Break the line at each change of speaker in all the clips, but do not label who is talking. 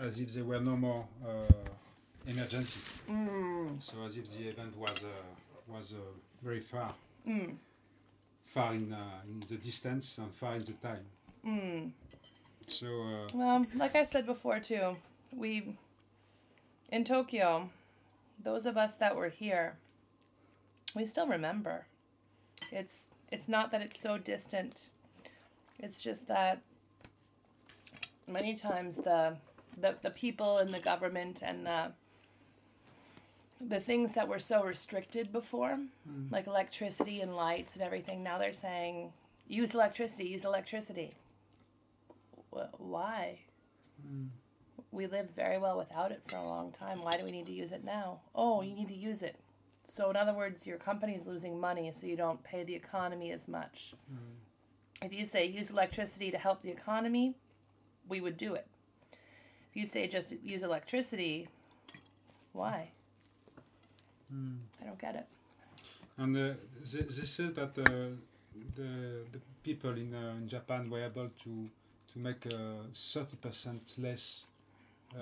as if there were no more uh, emergency.
Mm.
So as if the event was uh, was uh, very far,
Mm.
far in uh, in the distance and far in the time.
Mm.
So uh,
Well, like I said before too, we in Tokyo, those of us that were here, we still remember. It's it's not that it's so distant. It's just that many times the the, the people and the government and the the things that were so restricted before, mm-hmm. like electricity and lights and everything, now they're saying use electricity, use electricity. Wh- why? Mm. We lived very well without it for a long time. Why do we need to use it now? Oh, you need to use it. So, in other words, your company is losing money, so you don't pay the economy as much. Mm. If you say use electricity to help the economy, we would do it. If you say just use electricity, why? I don't get it.
and uh, they, they said that uh, the the people in uh, in Japan were able to to make thirty percent less uh,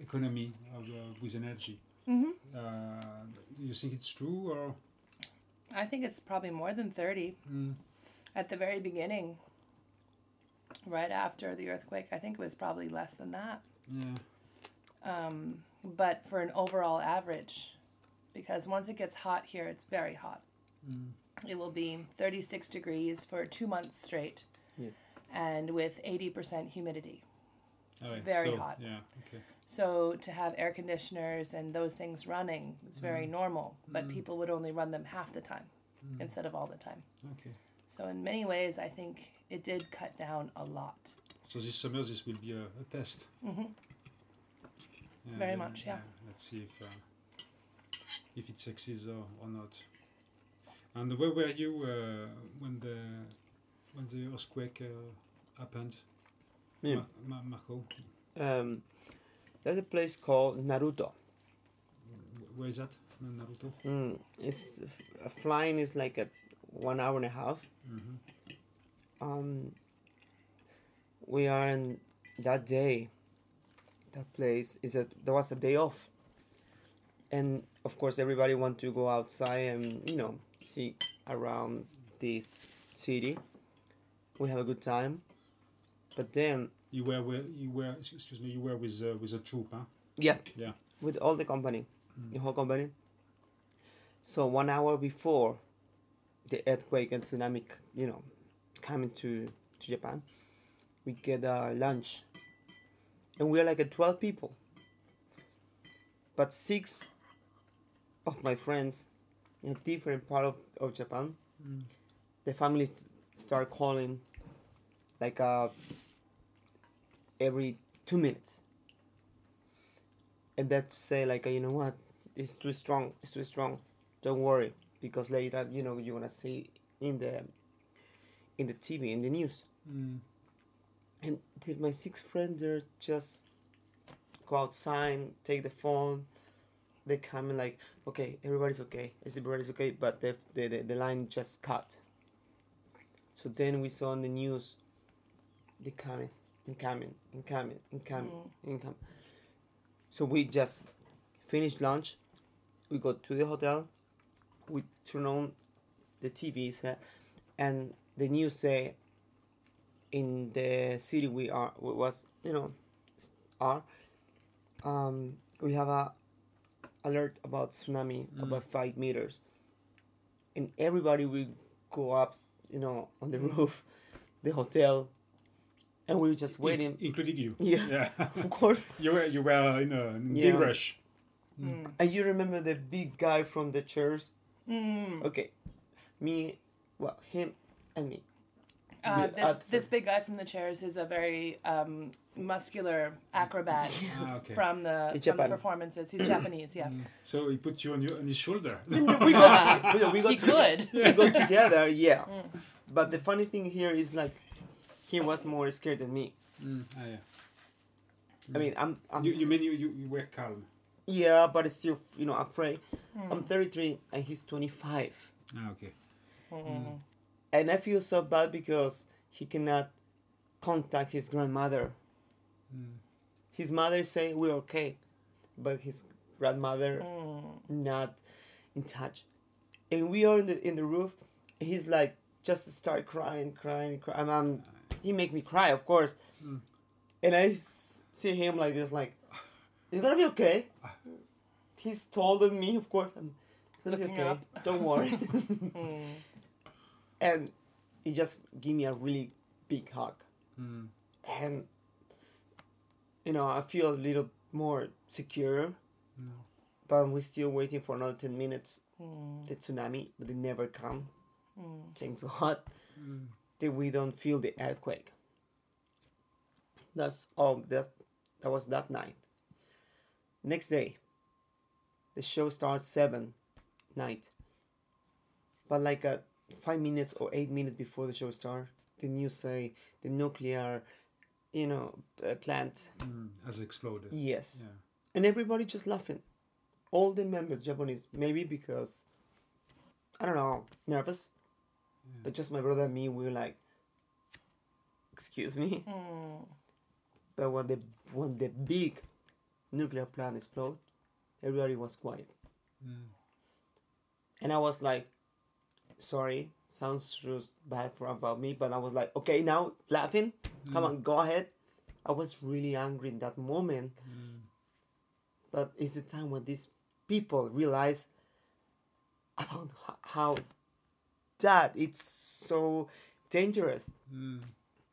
economy of, uh, with energy.
hmm
Uh, do you think it's true or?
I think it's probably more than 30.
Mm.
At the very beginning, right after the earthquake, I think it was probably less than that.
Yeah.
um, but for an overall average, because once it gets hot here, it's very hot.
Mm.
It will be 36 degrees for two months straight,
Yeah.
and with 80% humidity.
Ouais,
very
so,
hot.
Yeah. Okay.
So to have air conditioners and those things running is very normal, but
Mm.
people would only run them half the time
Mm.
instead of all the time.
Okay.
So in many ways, I think it did cut down a lot.
So this summer this will be a, a test.
hmm
Yeah,
Very
yeah,
much, yeah.
Let's see if uh, if it succeeds or, or not. And where were you uh, when the when the earthquake uh, happened,
Me.
Ma- Ma- Marco?
Um, there's a place called Naruto.
Where is that? Naruto.
Mm, it's uh, flying is like a one hour and a half.
hmm
Um, we are in that day. That place is a there was a day off, and of course everybody want to go outside and you know see around this city. We have a good time, but then
You were with you were. Excuse me. You were with uh, with a troop, huh?
yeah
Yeah.
with all the company,
Mm.
the whole company. So one hour before the earthquake and tsunami, you know, coming to to Japan, we get uh, lunch, and we are like a twelve people. But six of my friends in a different part of, of Japan,
Mm.
the family start calling like uh, every two minutes. And that say like you know what? It's too strong. It's too strong. Don't worry because later you know you're gonna see in the in the tv in the news.
Mm.
and the, my six friends they're just go outside take the phone? They come and like okay everybody's okay. Everybody's okay but the, the, the, the line just cut. So then we saw on the news they coming and coming and coming and coming
Mm.
and coming. So we just finished lunch. We go to the hotel we turn on the tv set and the news say in the city we are we was you know are um we have a alert about tsunami
Mm.
about five meters and everybody will go up you know on the roof the hotel and we were just
In-
waiting
including you.
yes
Yeah.
of course
you were you were in a in
Yeah.
big rush.
Mm.
and you remember the big guy from the chairs
Mm.
okay me well him and me
Uh,
We-
this this big guy from the chairs is a very um, muscular acrobat
Ah, okay.
from the from the performances. He's Japanese, yeah.
Mm. So he put you on your on his shoulder.
we got we got, we got
he
to-
could.
we go together, yeah.
Mm.
But the funny thing here is like he was more scared than me.
Mm. Ah, yeah.
I mean, I'm, I'm
You, you mean you, you, you were calm?
Yeah, but it's still you know afraid.
Mm.
I'm 33 and he's 25,
Ah, okay.
Mhm.
and I feel so bad because he cannot contact his grandmother.
Mm.
his mother say we're okay, but his grandmother
Mm.
not in touch. And we are in the in the roof. He's like just start crying, crying, crying. I'm, I'm- he make me cry, of course.
Mm.
And I see him like this, like it's gonna be okay. He's taller than me, of course. And it's gonna
Looking
be okay.
up.
Don't worry.
Mm.
and he just gave me a really big hug,
Mm.
and you know I feel a little more secure.
Mm.
But we're still waiting for another ten minutes.
Mm.
The tsunami, but they never come.
Mm.
Thanks God
Mm.
that we don't feel the earthquake. That's all. That that was that night. Next day, the show starts seven night. But like uh, five minutes or eight minutes before the show starts, the news say the nuclear, you know, uh, plant.
Mm. Has exploded.
Yes,
Yeah.
and everybody just laughing. All the members Japanese, maybe because I don't know, nervous.
Yeah.
But just my brother and me, we were like, excuse me.
Mm.
But when the when the big nuclear plant explode, everybody was quiet,
Mm.
and I was like, sorry, sounds just bad for about me, but I was like, okay, now laughing, come
Mm.
on, go ahead. I was really angry in that moment,
Mm.
but it's the time when these people realize about how that it's so dangerous.
Mm.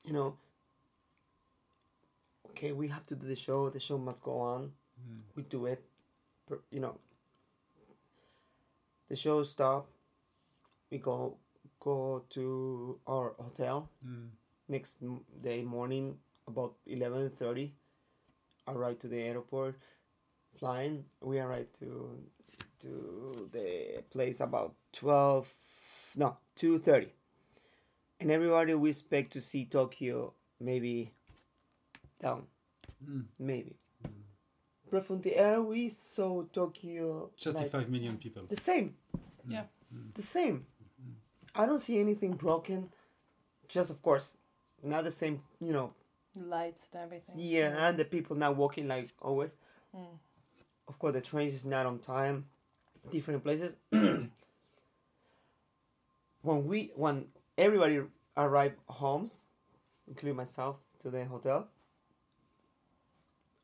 you know, okay, we have to do the show. The show must go on.
Mm.
We do it. You know, the show stop. We go go to our hotel
Mm.
next day morning about eleven thirty. Arrive to the airport, flying. We arrive to to the place about twelve, no two thirty, and everybody we expect to see Tokyo maybe down
Mm.
maybe.
Mm.
But from the air we saw Tokyo like,
35 million people.
the same.
Yeah.
Mm.
The same.
Mm.
I don't see anything broken. Just of course, not the same. You know,
Lights and everything.
yeah, and the people not walking like always.
Mm.
Of course, the trains is not on time. Different places. when we when everybody arrived homes, including myself, to the hotel.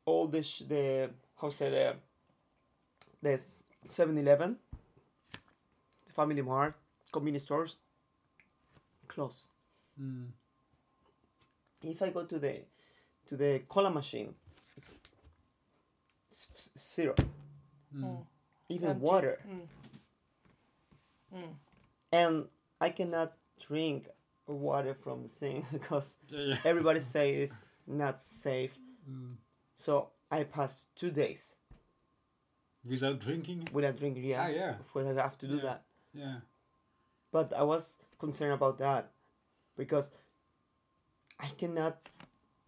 All the sh- the how say the the 7-Eleven, the Family Mart, convenience stores, close.
Mm.
if I go to the to the cola machine, s- s- zero,
Mm.
Mm.
even
Empty.
water,
Mm. Mm.
and I cannot drink water from the sink because
Yeah, yeah.
everybody say it's not safe.
Mm.
So I passed two days
Without drinking?
without drinking. Yeah,
Ah, yeah.
of course I have to do
Yeah.
that.
Yeah.
But I was concerned about that because I cannot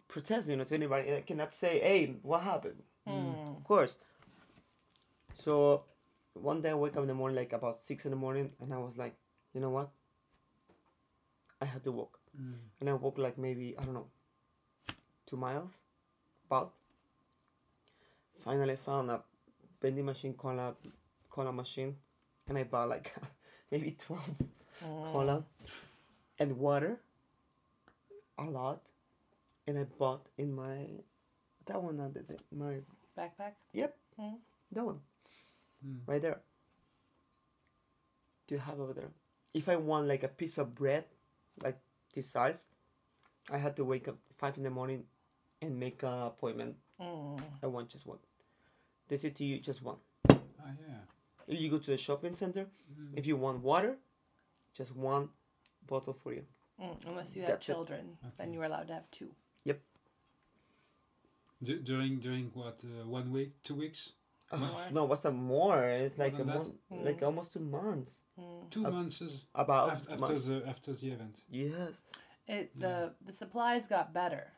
protest, you know, to anybody. I cannot say, "Hey, what happened?"
Mm.
Of course. So one day I wake up in the morning, like about six in the morning, and I was like, you know what? I have to walk,
Mm.
and I walk like maybe I don't know, two miles, about. Finally, found a vending machine cola, cola machine, and I bought like maybe twelve
Mm.
cola and water, a lot, and I bought in my that one under the, my
Backpack. Yep.
That one.
Mm.
right there. Do you have over there? If I want like a piece of bread, like this size, I had to wake up five in the morning and make an appointment.
Mm.
I want just one. They say to you just one.
Ah, yeah.
If you go to the shopping center,
Mm.
if you want water, just one bottle for you.
Mm. Unless you have
That's it.
children, then you were allowed to have two.
Du- during during what uh, one week, two weeks,
Uh, no, what's a more? It's
More
like a
than that?
month, like
Mm.
almost two months.
Mm.
two
Uh,
months is-
About
af- after
months.
the after the event.
Yes.
It
Yeah.
the the supplies got better.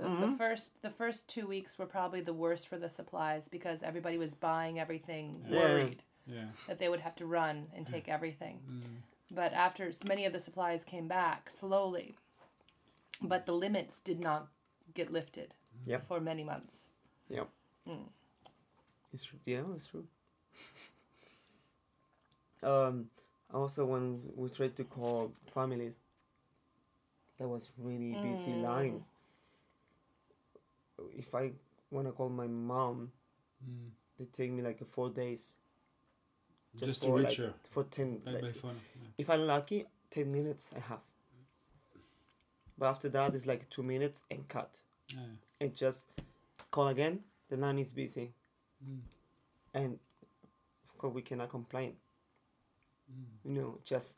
The, the
Mhm.
first the first two weeks were probably the worst for the supplies because everybody was buying everything
Yeah.
worried
Yeah.
that they would have to run and take everything.
Mm.
But after many of the supplies came back slowly, but the limits did not get lifted
Yep.
for many months.
Yeah.
Mm.
It's. Yeah, it's true. um, also when we tried to call families, that was really busy
Mm.
lines. If I want to call my mom,
Mm.
they take me like four days Just
Just, to reach
like,
her
for ten.
by,
like,
by phone. Yeah.
if I'm lucky, ten minutes I have. But after that, it's like two minutes and cut.
Yeah.
And just call again. The line is busy,
Mm.
and of course we cannot complain.
Mm.
You know, just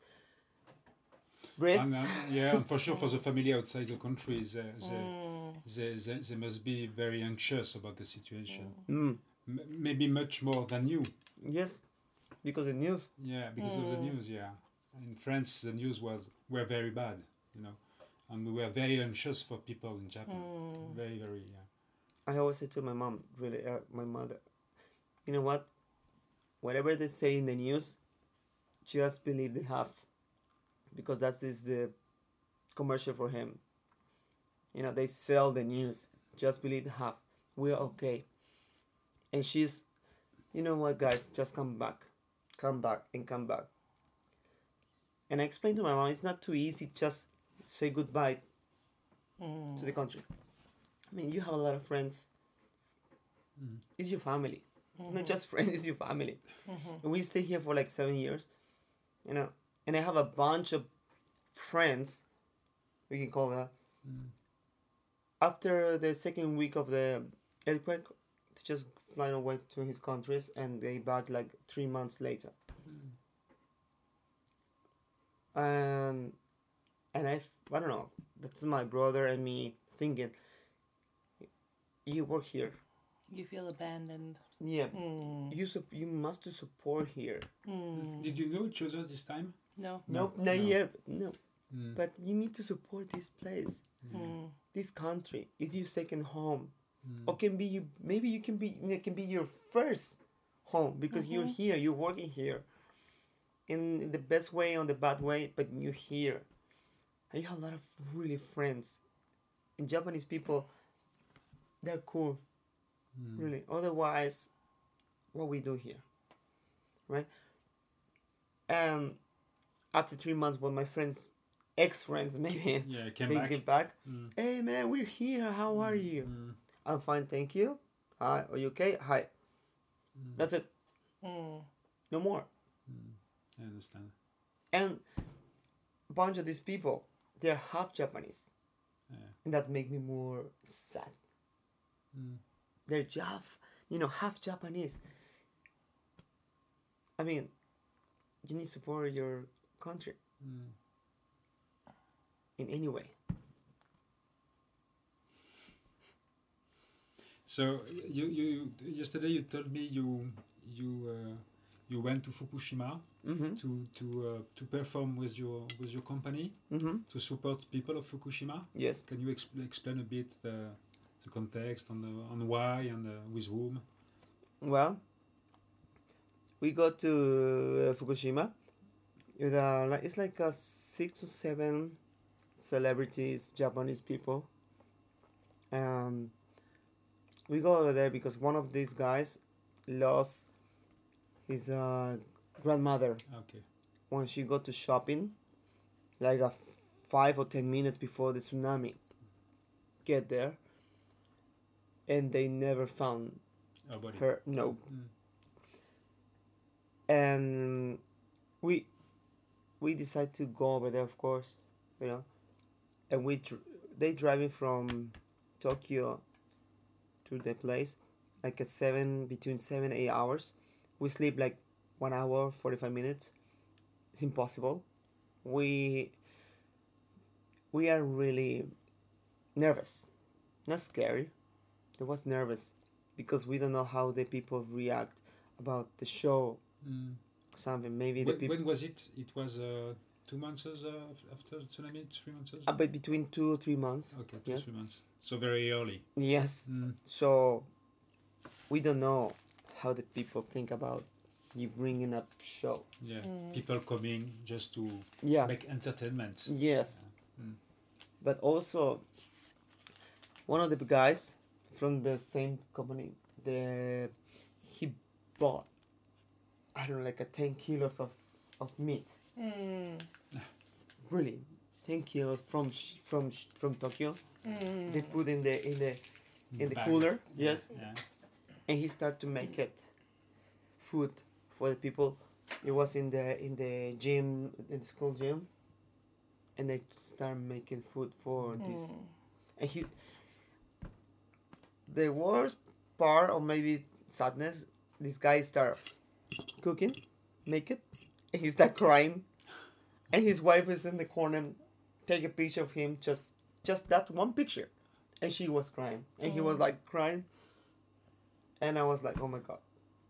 breathe.
And, uh, yeah, and for sure, for the family outside the country, they, they,
Mm.
They, they, they must be very anxious about the situation.
Mm.
M- maybe much more than you.
Yes, because the news.
Yeah, because of the
Mm.
news. Yeah, in France, the news was were very bad. You know, and we were very anxious for people in Japan.
Mm.
Very, very. Yeah.
I always say to my mom, really, uh, my mother, you know what? Whatever they say in the news, just believe they have, because that is the commercial for him. You know, they sell the news. Just believe half. We're okay. And she's, you know what, guys? Just come back, come back, and come back. And I explained to my mom, it's not too easy. Just say goodbye
Mm.
to the country. I mean, you have a lot of friends.
Mm.
It's your family,
Mhm.
not just friends. It's your family.
Mhm.
We stay here for like seven years, you know. And I have a bunch of friends. We can call that.
Mm.
After the second week of the earthquake, they just flying away to his countries, and they back like three months later.
Mm.
And and I, I don't know. That's my brother and me thinking. You work here.
You feel abandoned.
Yeah.
Mm.
You sup- you must to support here.
Mm.
Did you know each other this time?
No.
No,
Nope, not
no.
yet. No.
Mm.
But you need to support this place,
Mm.
this country. It's your second home,
Mm.
or can be you. Maybe you can be. It can be your first home because you're
Mhm.
here. You're working here, in the best way, on the bad way, but you're here. And you have a lot of really friends. And Japanese people, they're cool,
Mm.
really. Otherwise, what we do here, right? And after three months, when my friends, ex-friends maybe,
Yeah, I came
they
back.
get back.
Mm.
Hey man, we're here. How are you?
Mm.
I'm fine, thank you. Hi, are you okay? Hi.
Mm.
That's it.
Mm.
No more.
Mm. I understand.
And a bunch of these people, they're half Japanese,
Yeah.
and that make me more sad.
Mm.
They're half, you know, half Japanese. I mean, you need to support your country
Mm.
In any way.
So you you yesterday you told me you you uh, you went to Fukushima
Mm-hmm.
to to uh, to perform with your with your company
Mm-hmm.
to support people of Fukushima.
Yes.
Can you expl- explain a bit the the context on the on why and uh, with whom?
Well, we go to uh, Fukushima. It's like uh, six or seven celebrities, Japanese people. And we go over there because one of these guys lost his uh, grandmother
Okay.
when she got to shopping, like a f- five or ten minutes before the tsunami get there. And they never found her. No,
Mm.
and we we decide to go over there of course you know and we dr- they driving from tokyo to the place like a seven between seven eight hours. We sleep like one hour 45 minutes. It's impossible. We we are really nervous. Not scary. It was nervous because we don't know how the people react about the show.
Mm.
something. Maybe the
When,
people
when was it? It was uh, two months uh, after the tsunami. Three months.
uh, but between two or three months
Okay, two
yes.
three months. So very early.
yes
Mm.
so we don't know how the people think about you bringing up show
Yeah.
Mm.
People coming just to
yeah
make entertainment.
yes
Mm.
but also one of the guys from the same company. The he bought I don't know like a ten kilos of of meat.
Mm.
Really, ten kilos from from from Tokyo.
Mm.
They put in the in the in the
Bag.
cooler. Yes,
Yeah.
and he started to make it food for the people. It was in the in the gym in the school gym, and they start making food for this.
Mm.
And he, the worst part, or maybe sadness, this guy start cooking, make it, and he start crying, and his wife is in the corner, take a picture of him, just just that one picture, and she was crying, and he was
Mm.
like crying, and I was like, oh my god,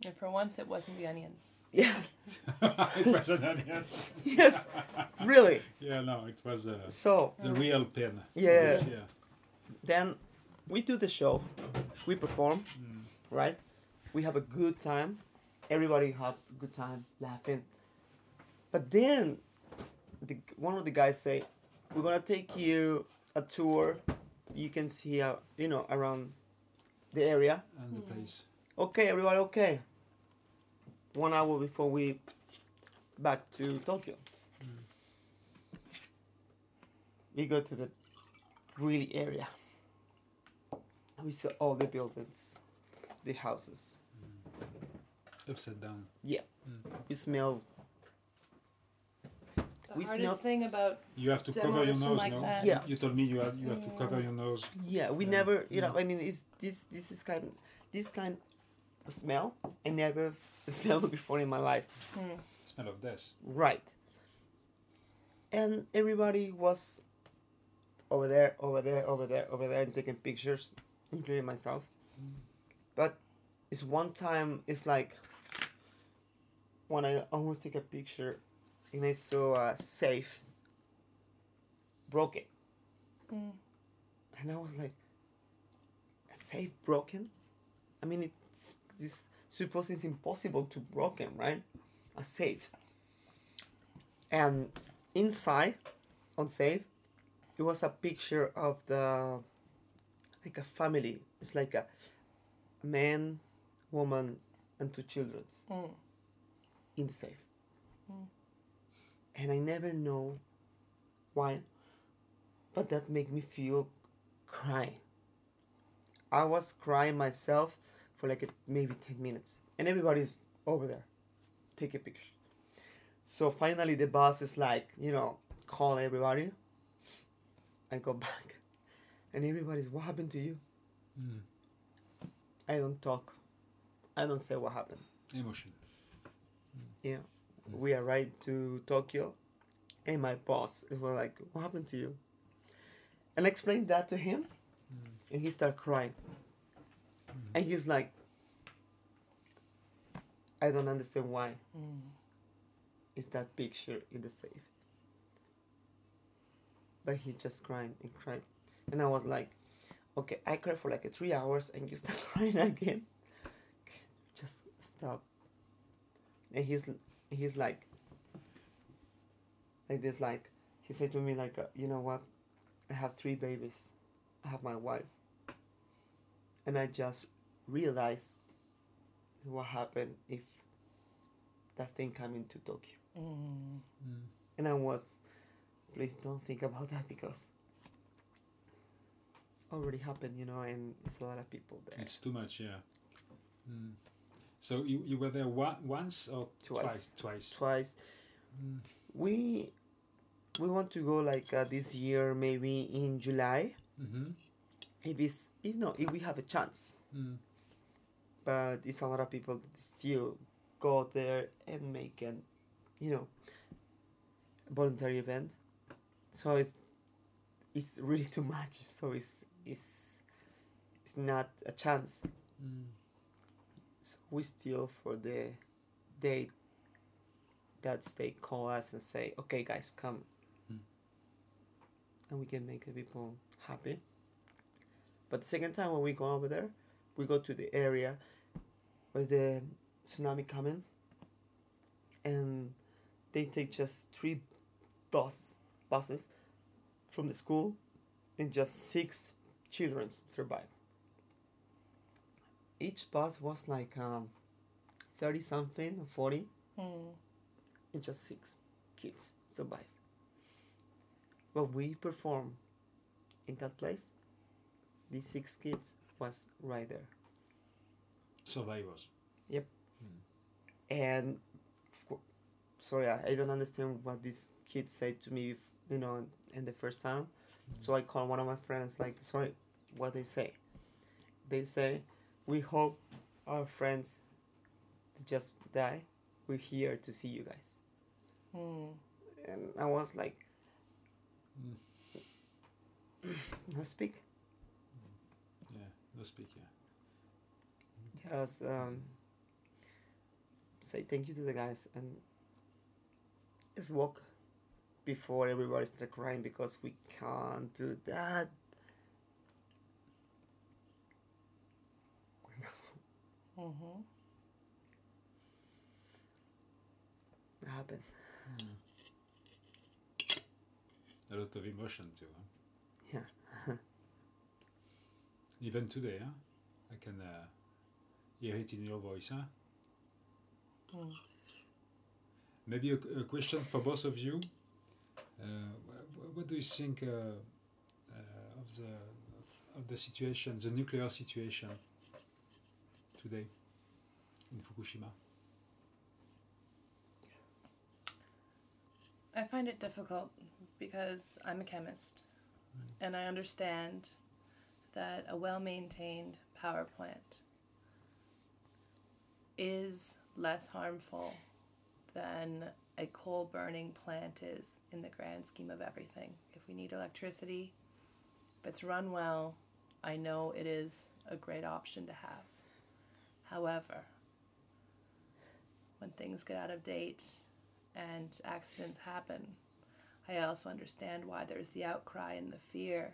And for once, it wasn't the onions.
yeah,
it was an onion.
yes, really.
Yeah, no, it was uh,
So
the real pin.
Yeah.
Yeah.
then we do the show, we perform,
Mm.
right? We have a good time. Everybody have a good time, laughing. But then, the, one of the guys say, "We're gonna take you a tour. You can see, uh, you know, around the area."
And the
Mm.
place.
Okay, everybody, okay. One hour before we back to Tokyo,
Mm.
we go to the really area. We saw all the buildings, the houses.
Upside down. Yeah.
We smell
The
We
hardest
smelled-
thing about
You have to cover your nose,
like
no?
that.
Yeah.
You told me you have you have to cover your nose.
Yeah, we
Yeah.
never, you know. I mean, it's this this is kind this kind of smell I never smelled before in my life.
mm,
Smell of death.
Right. And everybody was over there, over there, over there, over there, and taking pictures, including myself.
Mm.
But it's one time, it's like when I almost take a picture and I saw a safe broken.
mm,
And I was like, a safe broken? I mean, it's this suppose it's impossible to broken, right? A safe. And inside, on safe, it was a picture of the like a family. It's like a man, woman, and two children
mm.
in the safe.
Mm.
And I never know why, but that made me feel crying. I was crying myself for like a, maybe 10 minutes, and everybody's over there, take a picture. So finally, the boss is like, you know, call everybody. I go back, and everybody's, what happened to you?
Mm.
I don't talk. I don't say what happened.
Emotion.
Yeah. We arrived to Tokyo and my boss was like, What happened to you? And I explained that to him and he started crying. And he's like I don't understand why is that picture in the safe. But he just crying and crying. And I was like, Okay, I cried for like three hours and you start crying again. Just stop. And he's he's like like this like he said to me like uh, you know what i have three babies i have my wife and i just realized what happened if that thing come into tokyo
Mm.
Mm.
and i was please don't think about that because already happened you know and it's a lot of people there
It's too much, yeah. Mm. So you, you were there wa- once or
Twice.
Twice. Twice.
twice
Mm.
we we want to go like uh, this year maybe in july
Mm-hmm.
if it's you know if we have a chance
Mm.
but it's a lot of people that still go there and make an you know voluntary event so it's it's really too much so it's it's it's not a chance
Mm.
We still for the date that they call us and say okay guys come.
Mm.
and we can make the people happy. But the second time when we go over there we go to the area where the tsunami coming. And they take just three bus buses from the school and just six children survive each bus was like um, thirty something or forty,
Hmm.
and just six kids survived. But we performed in that place. These six kids was right there,
Survivors.
Yep. And sorry, I, I don't understand what these kids said to me, you know, in the first time. So I called one of my friends, like, sorry, what they say. They say, we hope our friends just die. We're here to see you guys.
Hmm.
And I was like,
Mm.
no speak.
Yeah, no speak. Yeah.
Just um, say thank you to the guys and just walk before everybody start crying because we can't do that.
Mm-hmm.
It happened.
A lot of emotion too. Huh?
Yeah.
Even today, huh? I can uh, hear it in your voice, huh?
Mm.
Maybe a, a question for both of you. Uh, wh- what do you think uh, uh, of the of the situation, the nuclear situation today in Fukushima?
I find it difficult because I'm a chemist and I understand that a well maintained power plant is less harmful than a coal burning plant is in the grand scheme of everything. If we need electricity, if it's run well, I know it is a great option to have. However, when things get out of date and accidents happen, I also understand why there's the outcry and the fear.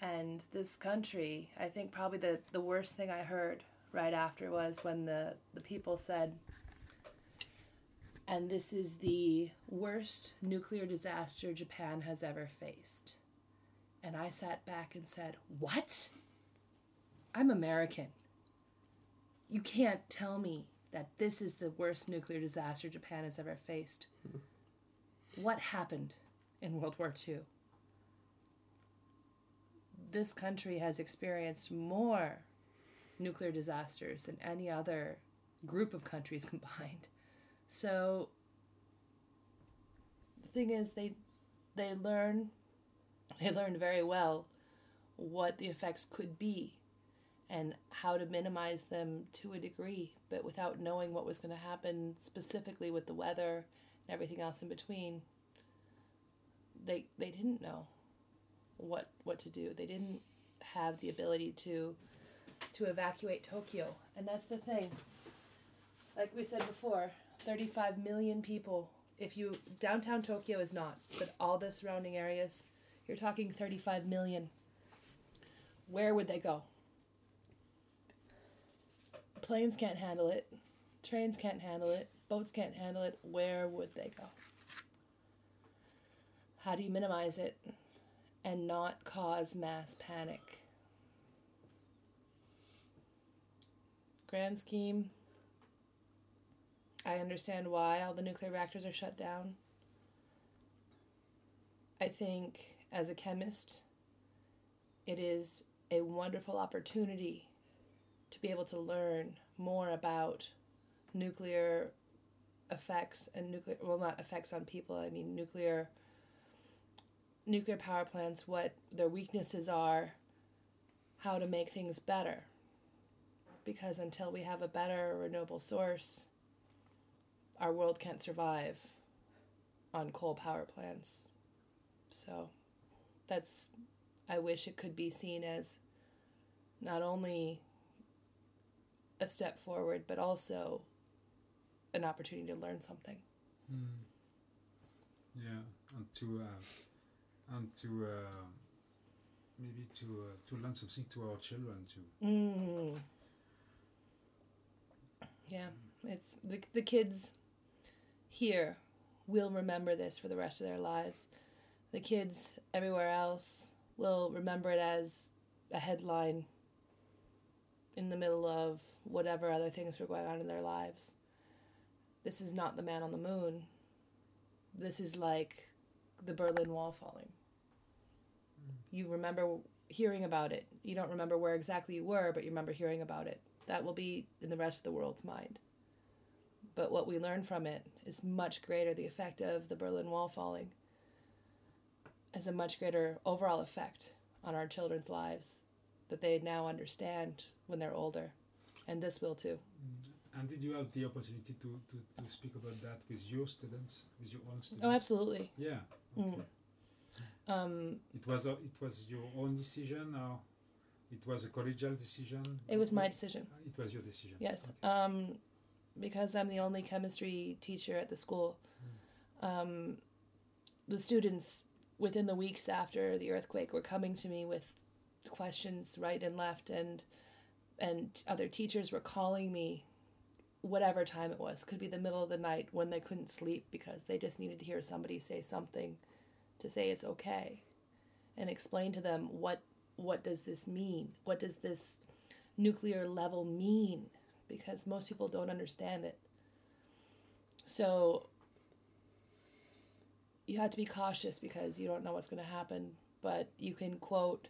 And this country, I think probably the, the worst thing I heard right after was when the, the people said, and this is the worst nuclear disaster Japan has ever faced. And I sat back and said, What? I'm American. You can't tell me that this is the worst nuclear disaster Japan has ever faced. What happened in World War II? This country has experienced more nuclear disasters than any other group of countries combined. So the thing is they they learn they learned very well what the effects could be and how to minimize them to a degree, but without knowing what was going to happen specifically with the weather and everything else in between. They they didn't know what what to do. They didn't have the ability to to evacuate Tokyo, and that's the thing. Like we said before, 35 million people. If you downtown Tokyo is not, but all the surrounding areas, you're talking 35 million. Where would they go? Planes can't handle it. Trains can't handle it. Boats can't handle it. Where would they go? How do you minimize it and not cause mass panic? Grand scheme. I understand why all the nuclear reactors are shut down. I think as a chemist, it is a wonderful opportunity to be able to learn more about nuclear effects and nuclear well not effects on people i mean nuclear nuclear power plants what their weaknesses are how to make things better. Because until we have a better renewable source our world can't survive on coal power plants. So that's i wish it could be seen as not only a step forward, but also an opportunity to learn something.
Yeah, and to uh, and to uh, maybe to uh, to learn something to our children too.
Mm. Yeah, it's the the kids here will remember this for the rest of their lives. The kids everywhere else will remember it as a headline in the middle of whatever other things were going on in their lives. This is not the man on the moon. This is like the Berlin Wall falling. You remember hearing about it. You don't remember where exactly you were, but you remember hearing about it. That will be in the rest of the world's mind. But what we learn from it is much greater. The effect of the Berlin Wall falling has a much greater overall effect on our children's lives that they now understand when they're older. And this will too.
And did you have the opportunity to, to, to speak about that with your students, with your own students?
Oh, absolutely.
Yeah.
Mm. Um,
It was a, it was your own decision, or it was a collegial decision.
it was my decision.
It was your decision.
Yes.
Okay.
Um, because I'm the only chemistry teacher at the school, um, the students within the weeks after the earthquake were coming to me with questions right and left, and and other teachers were calling me whatever time it was. Could be the middle of the night when they couldn't sleep because they just needed to hear somebody say something to say it's okay and explain to them what what does this mean? What does this nuclear level mean? Because most people don't understand it. So you have to be cautious because you don't know what's going to happen, but you can quote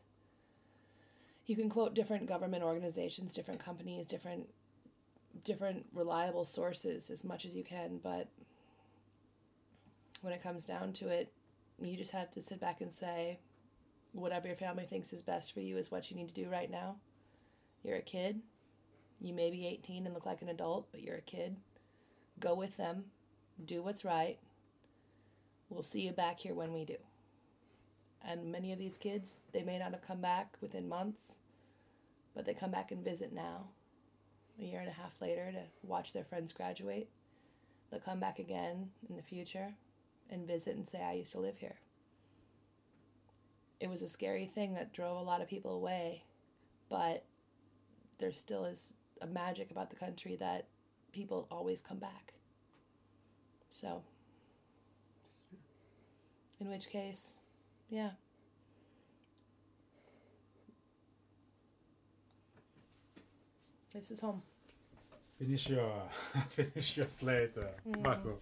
you can quote different government organizations, different companies, different different reliable sources as much as you can, but when it comes down to it, you just have to sit back and say whatever your family thinks is best for you is what you need to do right now. You're a kid. You may be 18 and look like an adult, but you're a kid. Go with them. Do what's right. We'll see you back here when we do. And many of these kids, they may not have come back within months, but they come back and visit now, a year and a half later, to watch their friends graduate. They'll come back again in the future and visit and say, I used to live here. It was a scary thing that drove a lot of people away, but there still is a magic about the country that people always come back. So, in which case, yeah. This is home.
Finish your finish your plate, uh,
Mm.
Marco.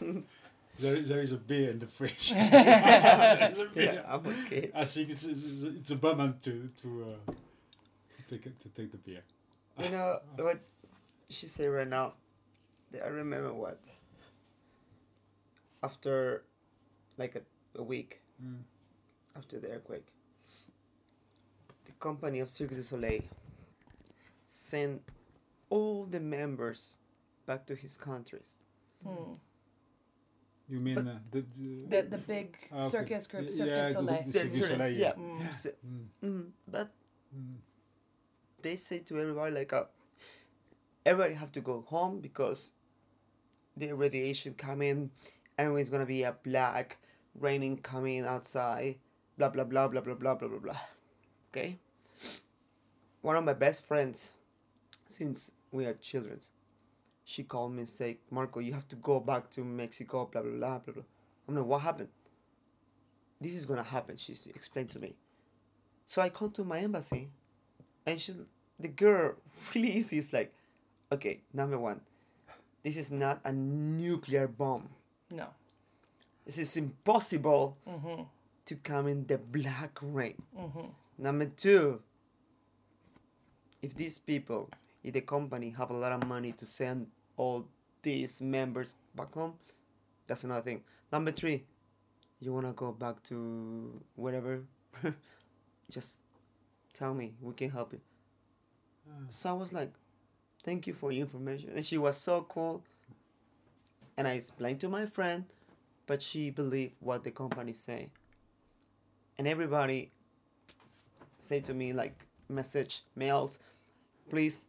there, there is a beer in the fridge.
yeah,
There's a beer.
I'm okay.
I think it's, it's, it's a moment to to uh, to take to take the beer.
You know what she said right now? I remember what after like a, a week
Mm.
after the earthquake, the company of Cirque du Soleil sent all the members back to his countries.
Hmm.
You mean uh, the,
The, the big
Ah, okay.
circus group,
Yeah,
Cirque
yeah,
du Soleil.
the- Cirque du Soleil,
right,
yeah.
Mm.
So-
Mm,
mm, but
mm,
they say to everybody like uh, everybody have to go home because the radiation coming and it's gonna be a black raining coming outside blah blah blah blah blah blah blah blah blah okay one of my best friends since we are children she called me and said marco you have to go back to mexico blah blah blah blah blah i'm like what happened this is gonna happen she explained to me so i called to my embassy and she's the girl really easy is like okay number one this is not a nuclear bomb
No.
This is impossible
Mm-hmm.
to come in the black rain
Mm-hmm.
number two if these people if the company have a lot of money to send all these members back home that's another thing number three you want to go back to whatever, just tell me we can help you
Ah.
So I was like, thank you for your information. And she was so cool. And I explained to my friend, but she believed what the company say. And everybody say to me like message mails, please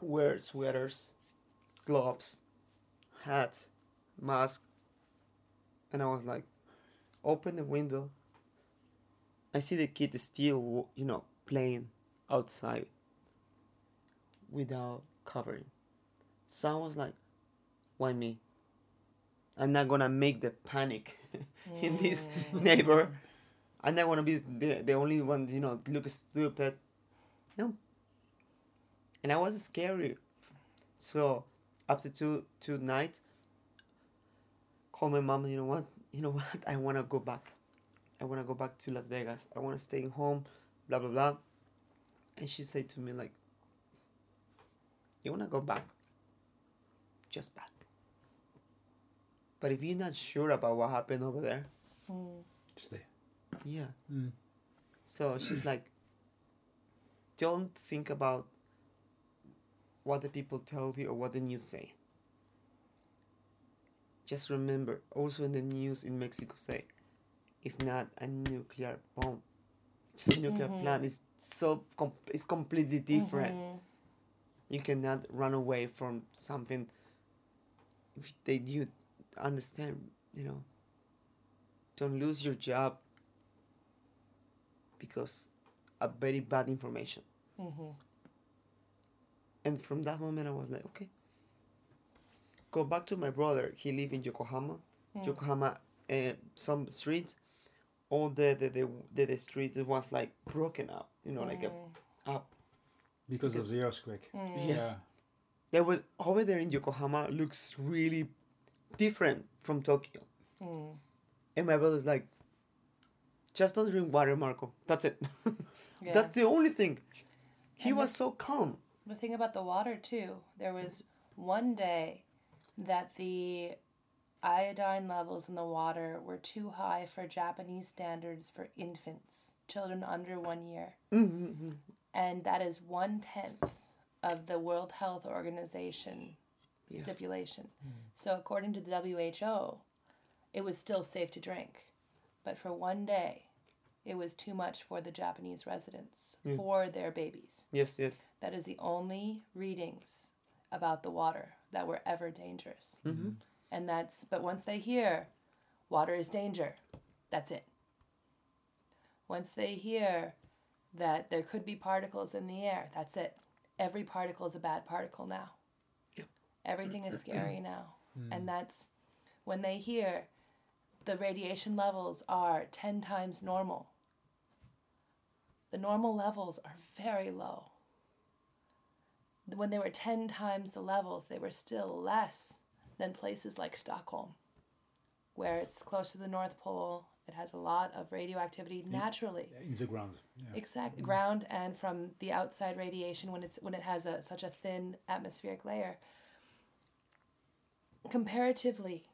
wear sweaters, gloves, hat, mask. And I was like, open the window. I see the kid still, you know, playing outside without covering. So I was like, why me? I'm not gonna make the panic in this neighbor. I'm not gonna be the, the only one, you know, look stupid. No. and I was scary. So after two two nights, call my mom. You know what? You know what? I want to go back. I want to go back to Las Vegas. I want to stay home. Blah blah blah. And she said to me like, "You want to go back? Just back. But if you're not sure about what happened over there,
Mm.
Stay.
yeah."
Mm.
So she's like, don't think about what the people tell you or what the news say. Just remember, also in the news in Mexico say, it's not a nuclear bomb. It's a nuclear
Mhm.
plant. It's so com- it's completely different.
Mhm.
You cannot run away from something if they you understand. You know. Don't lose your job because of very bad information.
Mhm.
And from that moment, I was like, okay. Go back to my brother. He lived in Yokohama.
Mm.
Yokohama, uh, some streets, all the the, the the the streets it was like broken up. You know, like a
Mm.
up.
Because of the earthquake.
Mm.
Yes.
Yeah.
There was over there in Yokohama looks really different from Tokyo.
Mm.
And my brother's like, just don't drink water, Marco. That's it.
Yeah.
That's the only thing. He
And
was
the-
so calm.
The thing about the water too, there was one day that the iodine levels in the water were too high for Japanese standards for infants, children under one year,
Mm-hmm.
and that is one tenth of the World Health Organization
Yeah.
stipulation. So according to the WHO, it was still safe to drink, but for one day, it was too much for the Japanese residents
Yeah.
for their babies.
Yes, yes.
That is the only readings about the water that were ever dangerous.
Mm-hmm.
And that's, but once they hear water is danger, that's it. Once they hear that there could be particles in the air, that's it. Every particle is a bad particle now. Everything is scary now.
Mm.
And that's when they hear the radiation levels are 10 times normal. The normal levels are very low. When they were 10 times the levels, they were still less than places like Stockholm, where it's close to the North Pole. It has a lot of radioactivity naturally.
In the ground. Yeah.
Exact ground and from the outside radiation when it's when it has a such a thin atmospheric layer. Comparatively,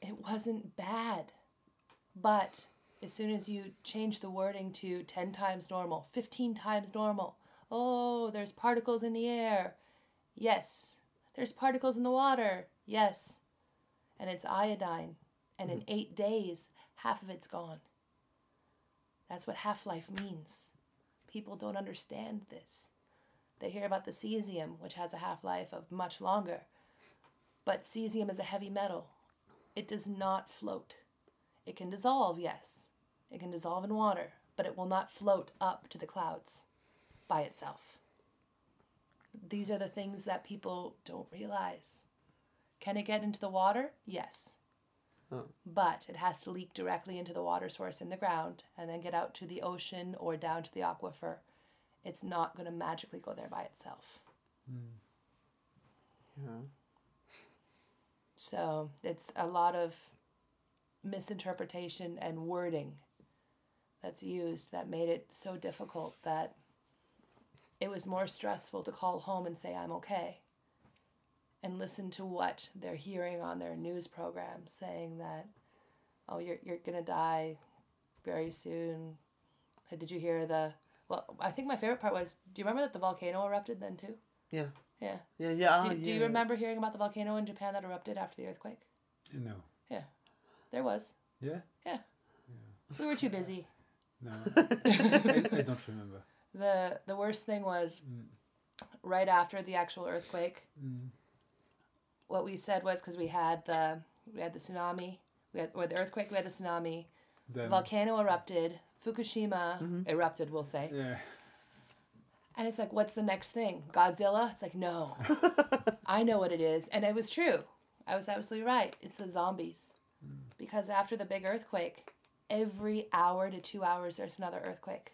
it wasn't bad. But as soon as you change the wording to 10 times normal, 15 times normal, oh, there's particles in the air. Yes. There's particles in the water. Yes. And it's iodine. And in mm-hmm. eight days, half of it's gone. That's what half life means. People don't understand this. They hear about the cesium, which has a half life of much longer. But cesium is a heavy metal. It does not float. It can dissolve, yes. It can dissolve in water, but it will not float up to the clouds by itself. These are the things that people don't realize. Can it get into the water? Yes.
Oh.
But it has to leak directly into the water source in the ground and then get out to the ocean or down to the aquifer. It's not going to magically go there by itself. Hmm.
Yeah.
So it's a lot of misinterpretation and wording that's used that made it so difficult that it was more stressful to call home and say, I'm okay, and listen to what they're hearing on their news program saying that, oh, you're, you're going to die very soon. Did you hear the. Well, I think my favorite part was do you remember that the volcano erupted then too?
Yeah.
Yeah.
Yeah, yeah.
Do,
ah,
do you remember hearing about the volcano in Japan that erupted after the earthquake?
No. Yeah.
There was.
Yeah? Yeah.
We were too busy.
No. I, I don't remember.
The the worst thing was
Mm.
right after the actual earthquake.
Mm.
What we said was because we had the we had the tsunami, we had or the earthquake, we had the tsunami, the volcano erupted, Fukushima
Mhm.
erupted, we'll say,
yeah.
And it's like, what's the next thing? Godzilla? It's like, no, I know what it is, and it was true. I was absolutely right. It's the zombies, hmm. because after the big earthquake, every hour to two hours there's another earthquake,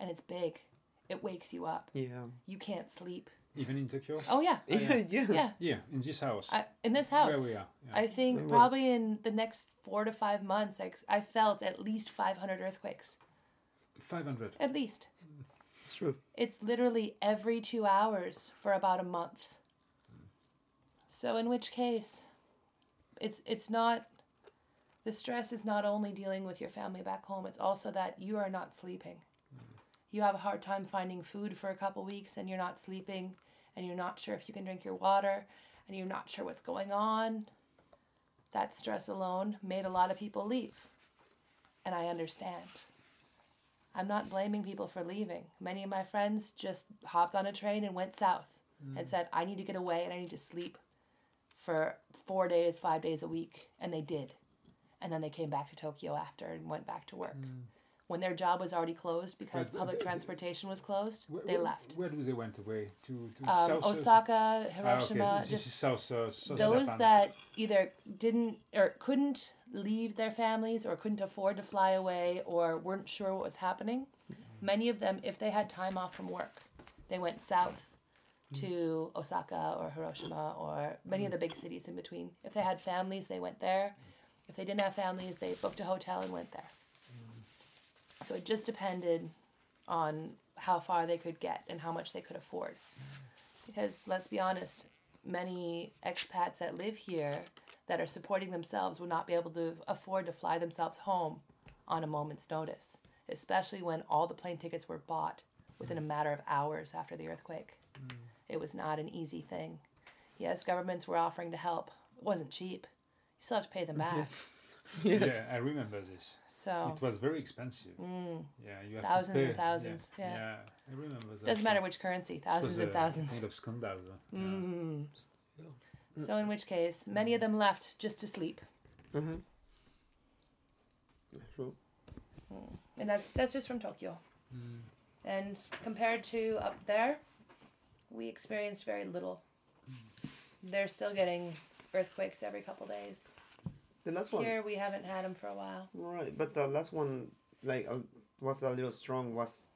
and it's big. it wakes you up.
Yeah.
You can't sleep.
Even in Tokyo?
Oh yeah,
yeah.
Yeah. Yeah.
yeah.
Yeah, in this house.
I, in this house,
Where we are. Yeah.
I think
Where-
probably in the next four to five months, I, I felt at least 500 earthquakes.
500.
At least.
It's true.
It's literally every two hours for about a month. So in which case, it's it's not the stress is not only dealing with your family back home, it's also that you are not sleeping. You have a hard time finding food for a couple weeks and you're not sleeping and you're not sure if you can drink your water and you're not sure what's going on. That stress alone made a lot of people leave. And I understand. I'm not blaming people for leaving. Many of my friends just hopped on a train and went south and said, I need to get away and I need to sleep for four days, five days a week. And they did. And then they came back to Tokyo after and went back to work. When their job was already closed because
But-
public
but-
transportation was closed,
Where,
they
where-
left.
Where do they went away? To, to
Um,
south?
Osaka,
Ah, okay.
Hiroshima,
This
just
is south, uh, south
those
Japan.
that either didn't or couldn't leave their families or couldn't afford to fly away or weren't sure what was happening mm-hmm. many of them if they had time off from work they went south mm-hmm. to osaka or hiroshima or many of the mm-hmm. big cities in between. If they had families they went there. If they didn't have families they booked a hotel and went there. So it just depended on how far they could get and how much they could afford. Because let's be honest many expats that live here that are supporting themselves will not be able to afford to fly themselves home on a moment's notice, especially when all the plane tickets were bought within a matter of hours after the earthquake. It was not an easy thing. Yes, governments were offering to help. It wasn't cheap. You still have to pay them back.
Yes.
Yeah, I remember this.
So
It was very expensive.
mm,
Yeah, you have
Thousands
to
and thousands,
Yeah,
yeah.
I remember that.
doesn't matter which currency,
It was
thousands and
a
thousands.
Kind of scandal. though. Yeah.
Mm. So in which case, many of them left just to sleep.
Mm-hmm. True.
and that's that's just from Tokyo.
Mm.
And compared to up there, we experienced very little. They're still getting earthquakes every couple days.
The last one.
Here we haven't had them for a while.
Right, but the last one, like, uh, was a little strong. Was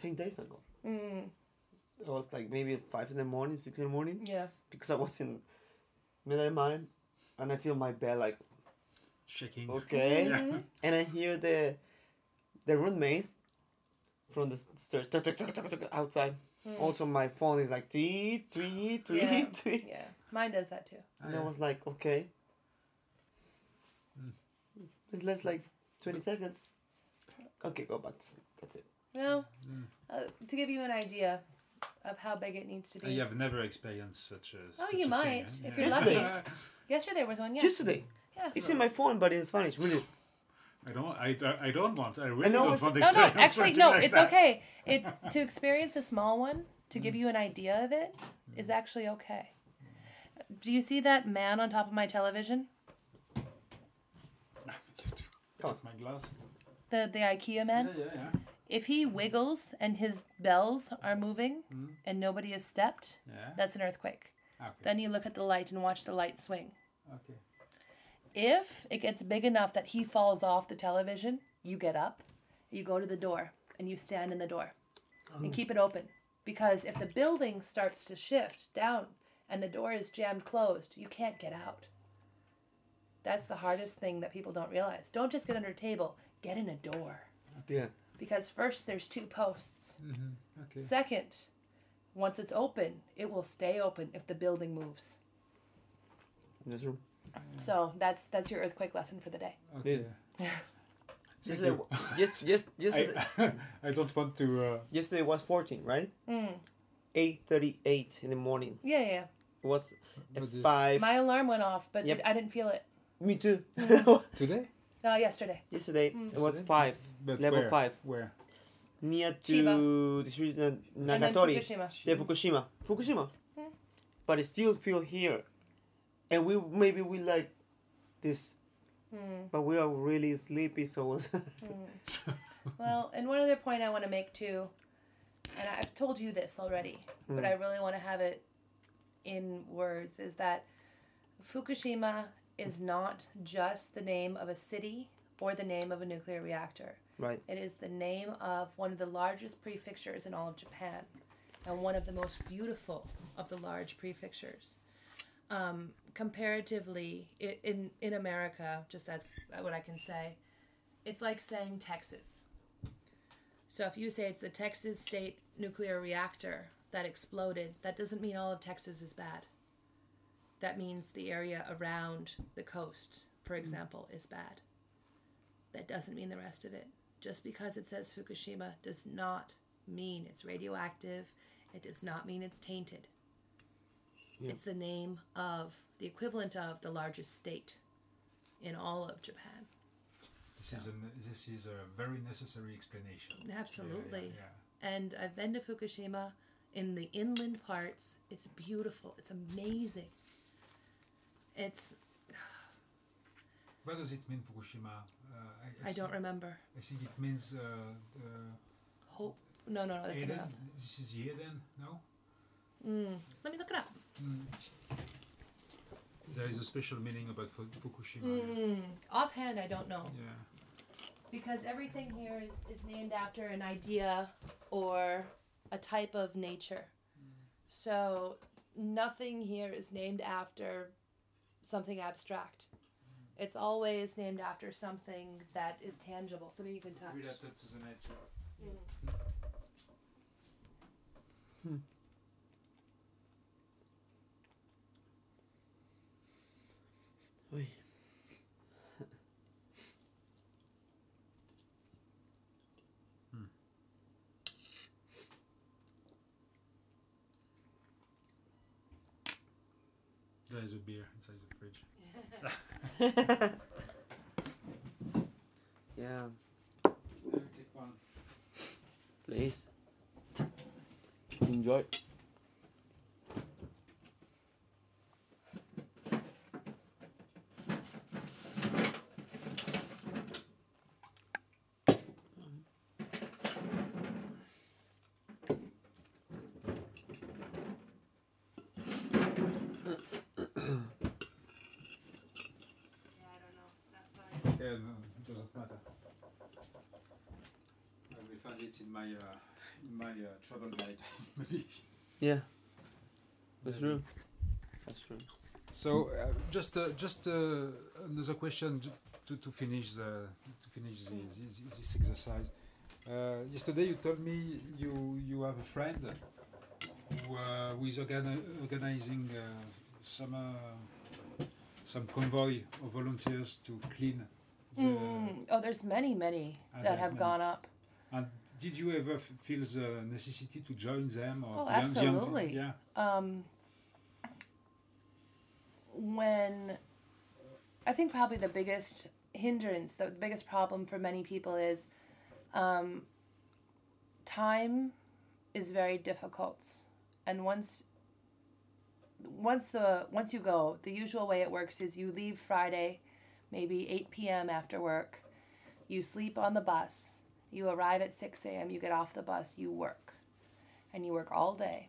ten days ago.
Mm,
It was like maybe five in the morning, six in the morning,
yeah.
because I was in middle of mine, and I feel my bed like
Shaking.
okay,
Mhm.
and I hear the the roommates from the stairs tuk, tuk, tuk, tuk, tuk, outside.
Mm.
Also, my phone is like three, three, three,
Yeah.
three,
Yeah, mine does that too.
and I was like, okay,
Mm.
it's less like twenty seconds. Okay, go back to sleep. That's it.
Well,
Mm.
uh, to give you an idea of how big it needs to uh, be.
And you have never experienced such a.
Oh,
such
you
a
might,
thing,
if
huh?
you're
lucky.
Yeah.
Yesterday was one, yeah.
Just today.
yeah.
It's in my phone, but in Spanish. Really.
I don't. I, I don't want. I really
know
don't
it's-
want to
No, no,
experience
actually,
something
no,
like
it's
that.
okay. It's to experience a small one, to give mm. you an idea of it, is mm. actually okay. Do you see that man on top of my television?
Oh.
My glass.
The the IKEA man?
Yeah, yeah, yeah.
If he wiggles and his bells are moving
Mm.
and nobody has stepped,
Yeah.
that's an earthquake.
Okay.
Then you look at the light and watch the light swing.
Okay.
If it gets big enough that he falls off the television, you get up, you go to the door, and you stand in the door and keep it open. Because if the building starts to shift down and the door is jammed closed, you can't get out. That's the hardest thing that people don't realize. Don't just get under a table, get in a door.
Yeah.
Because first, there's two posts.
hmm Okay.
Second, once it's open, it will stay open if the building moves.
That's true.
So that's that's your earthquake lesson for the day.
Okay. Thank
Yesterday,
you.
yes, yes, yesterday,
I, I don't want to. Uh,
yesterday was 14, right?
Mm.
8.38 in the morning.
Yeah, yeah.
It was at
But
5.
My alarm went off, but
Yep.
it, I didn't feel it.
Me too.
today.
Uh, yesterday.
yesterday,
Mm.
it was
Yesterday?
5.
But
Level
where?
5.
Where?
Near
Chiba.
to the street, uh, Nagatori.
Fukushima.
Yeah, Fukushima. Fukushima.
Hmm.
But it still feel here. And we maybe we like this,
Mm,
but we are really sleepy, so
mm. well, and one other point I want to make too, and I've told you this already, but
Mm.
I really want to have it in words, is that Fukushima is not just the name of a city or the name of a nuclear reactor.
Right.
It is the name of one of the largest prefectures in all of Japan, and one of the most beautiful of the large prefectures. Um, comparatively, in in America, just that's what I can say. It's like saying Texas. So if you say it's the Texas State Nuclear Reactor that exploded, that doesn't mean all of Texas is bad. That means the area around the coast, for example, is bad. That doesn't mean the rest of it. Just because it says Fukushima does not mean it's radioactive. It does not mean it's tainted.
Yeah.
It's the name of the equivalent of the largest state in all of Japan.
This is, an, this is a very necessary explanation. Yeah, yeah,
Absolutely.
yeah.
And I've been to Fukushima in the inland parts. It's beautiful. It's amazing. It's
What does it mean, Fukushima? Uh, I,
I don't
thi-
remember.
I think it means uh, the
Hope. No, no, no. That's
Eden.
else.
This is Eden, no?
Mm. Let me look it up.
There is a special meaning about Fu- Fukushima.
Mm. Offhand, I don't know.
Yeah.
Because everything here is, is named after an idea or a type of nature. So nothing here is named after something abstract. It's always named after something that is tangible, something you can touch.
Related to the nature. Hmm.
Oi. Hmm.
There is a beer inside the fridge.
Yeah,
Let me take one.
please. Enjoy.
Yeah, I don't know. That's fine.
Yeah, no, it doesn't matter. I will find it in my uh, in my uh, travel guide, maybe.
Yeah, that's true. That's true.
So uh, just uh, just uh, another question to, to finish the to finish the, this, this exercise. Uh, yesterday you told me you you have a friend who, uh, who is organi- organizing uh, some uh, some convoy of volunteers to clean. The,
Mm. Oh, there's many, many
Ah,
that have
many.
gone up.
And did you ever f- feel the necessity to join them? Or
Oh,
the young-
absolutely.
yeah.
um, when I think probably the biggest hindrance, the biggest problem for many people is um, time is very difficult, and once once the once you go, the usual way it works is you leave Friday, maybe eight p.m. after work, you sleep on the bus, you arrive at six a.m., you get off the bus, you work, and you work all day,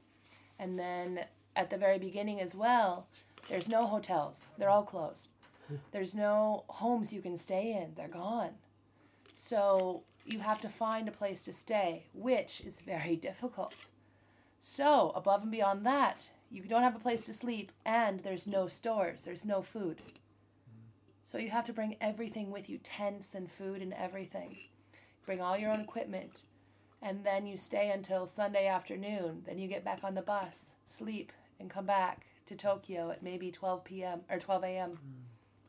and then at the very beginning as well, there's no hotels. They're all closed. There's no homes you can stay in. They're gone. So you have to find a place to stay, which is very difficult. So, above and beyond that, you don't have a place to sleep and there's no stores, there's no food. Hmm. So you have to bring everything with you tents and food and everything. Bring all your own equipment. And then you stay until Sunday afternoon. Then you get back on the bus, sleep, and come back to Tokyo at maybe 12 p.m. or 12 a.m. Mm.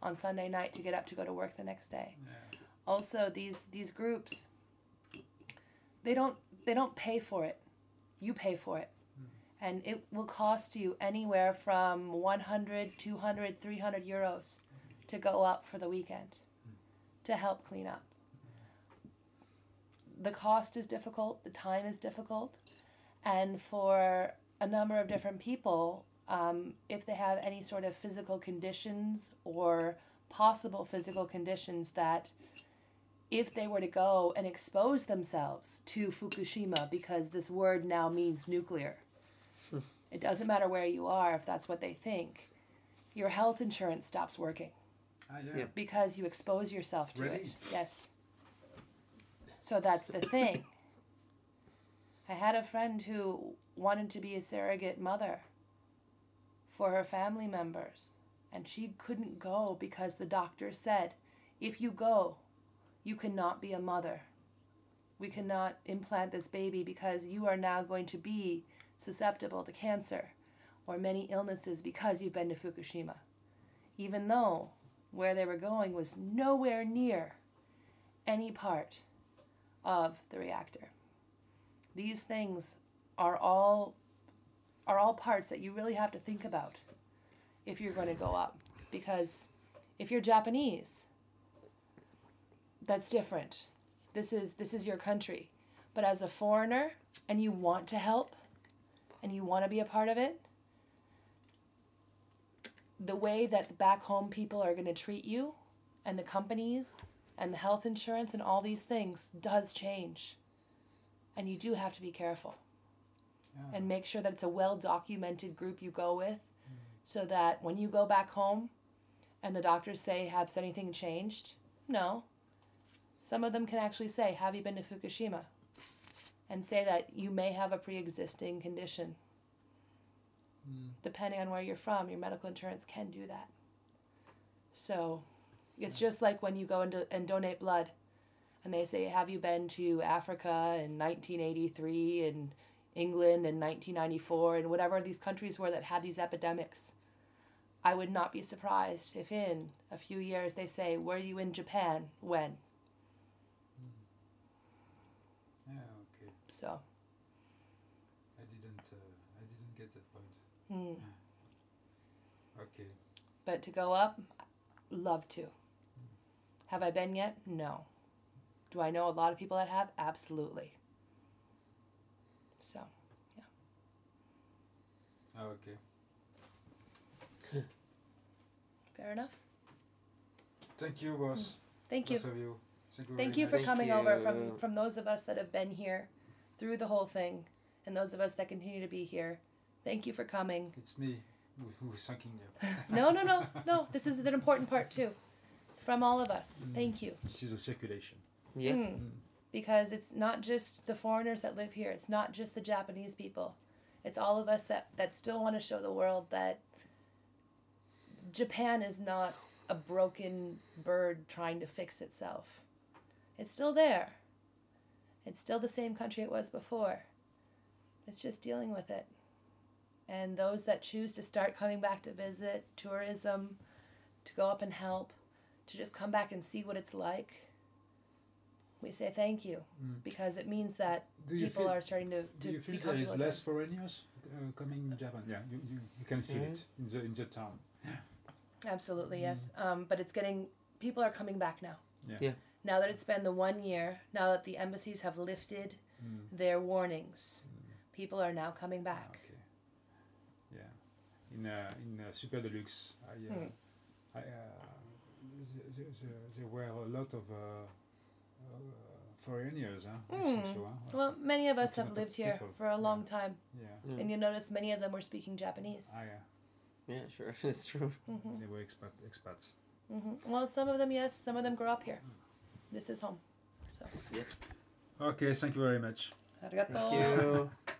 on Sunday night to get up to go to work the next day.
Yeah.
Also, these these groups they don't they don't pay for it. You pay for it. Mm. And it will cost you anywhere from 100, 200, 300 euros to go up for the weekend mm. to help clean up. The cost is difficult, the time is difficult, and for a number of different people, um, if they have any sort of physical conditions or possible physical conditions that if they were to go and expose themselves to Fukushima because this word now means nuclear. It doesn't matter where you are if that's what they think. Your health insurance stops working
Ah, yeah.
Yeah.
because you expose yourself to
Really?
it. Yes. So that's the thing. I had a friend who wanted to be a surrogate mother for her family members, and she couldn't go because the doctor said, if you go, you cannot be a mother. We cannot implant this baby because you are now going to be susceptible to cancer or many illnesses because you've been to Fukushima. Even though where they were going was nowhere near any part of the reactor. These things are all are all parts that you really have to think about if you're going to go up because if you're Japanese that's different. This is this is your country. But as a foreigner and you want to help and you want to be a part of it, the way that back home people are going to treat you and the companies and the health insurance and all these things does change. And you do have to be careful. Yeah. And make sure that it's a well documented group you go with mm. so that when you go back home and the doctors say, Has anything changed? No. Some of them can actually say, Have you been to Fukushima? And say that you may have a pre existing condition Mm. Depending on where you're from, your medical insurance can do that. So it's just like when you go into and donate blood and they say, Have you been to Africa in 1983 and England in 1994 and whatever these countries were that had these epidemics? I would not be surprised if in a few years they say, Were you in Japan? When?
Mm. Yeah, okay.
So. I didn't, uh, I didn't get that point.
Mm. Okay.
But to go up, love to. Have I been yet? No. Do I know a lot of people that have? Absolutely. So, yeah.
Oh, okay.
Fair enough.
Thank you, boss. Mm.
Thank you.
you.
Thank you, Thank you for coming you. over from, from those of us that have been here through the whole thing and those of us that continue to be here. Thank you for coming.
It's me who's thanking you.
no, no, no, no. This is an important part too. From all of us. Mm. Thank you.
This is a circulation.
Yeah. Mm.
Mm. Because it's not just the foreigners that live here. It's not just the Japanese people. It's all of us that, that still want to show the world that Japan is not a broken bird trying to fix itself. It's still there. It's still the same country it was before. It's just dealing with it and those that choose to start coming back to visit, tourism, to go up and help, to just come back and see what it's like. We say thank you mm. because it means that people
feel,
are starting to. to
do you feel there is less foreigners uh, coming in Japan? Yeah, you, you, you can feel mm. it in the in the town. Yeah.
Absolutely mm. yes, um, but it's getting people are coming back now.
Yeah. yeah.
Now that it's been the one year, now that the embassies have lifted mm. their warnings, mm. people are now coming back.
Okay Yeah, in uh, in uh, Super Deluxe. I, mm. I, there, there, were a lot of foreigners. Huh?
Mm. So, huh? Well, many of us have lived here for a long yeah. time.
Yeah.
Mm. And you notice many of them were speaking Japanese.
Ah, yeah.
Yeah, sure, it's true.
Mm-hmm.
They were expat, expats.
Mm-hmm. Well, some of them, yes. Some of them grew up here. This is home. So.
Yeah.
Okay, thank you very much.
Arigato.
Thank you.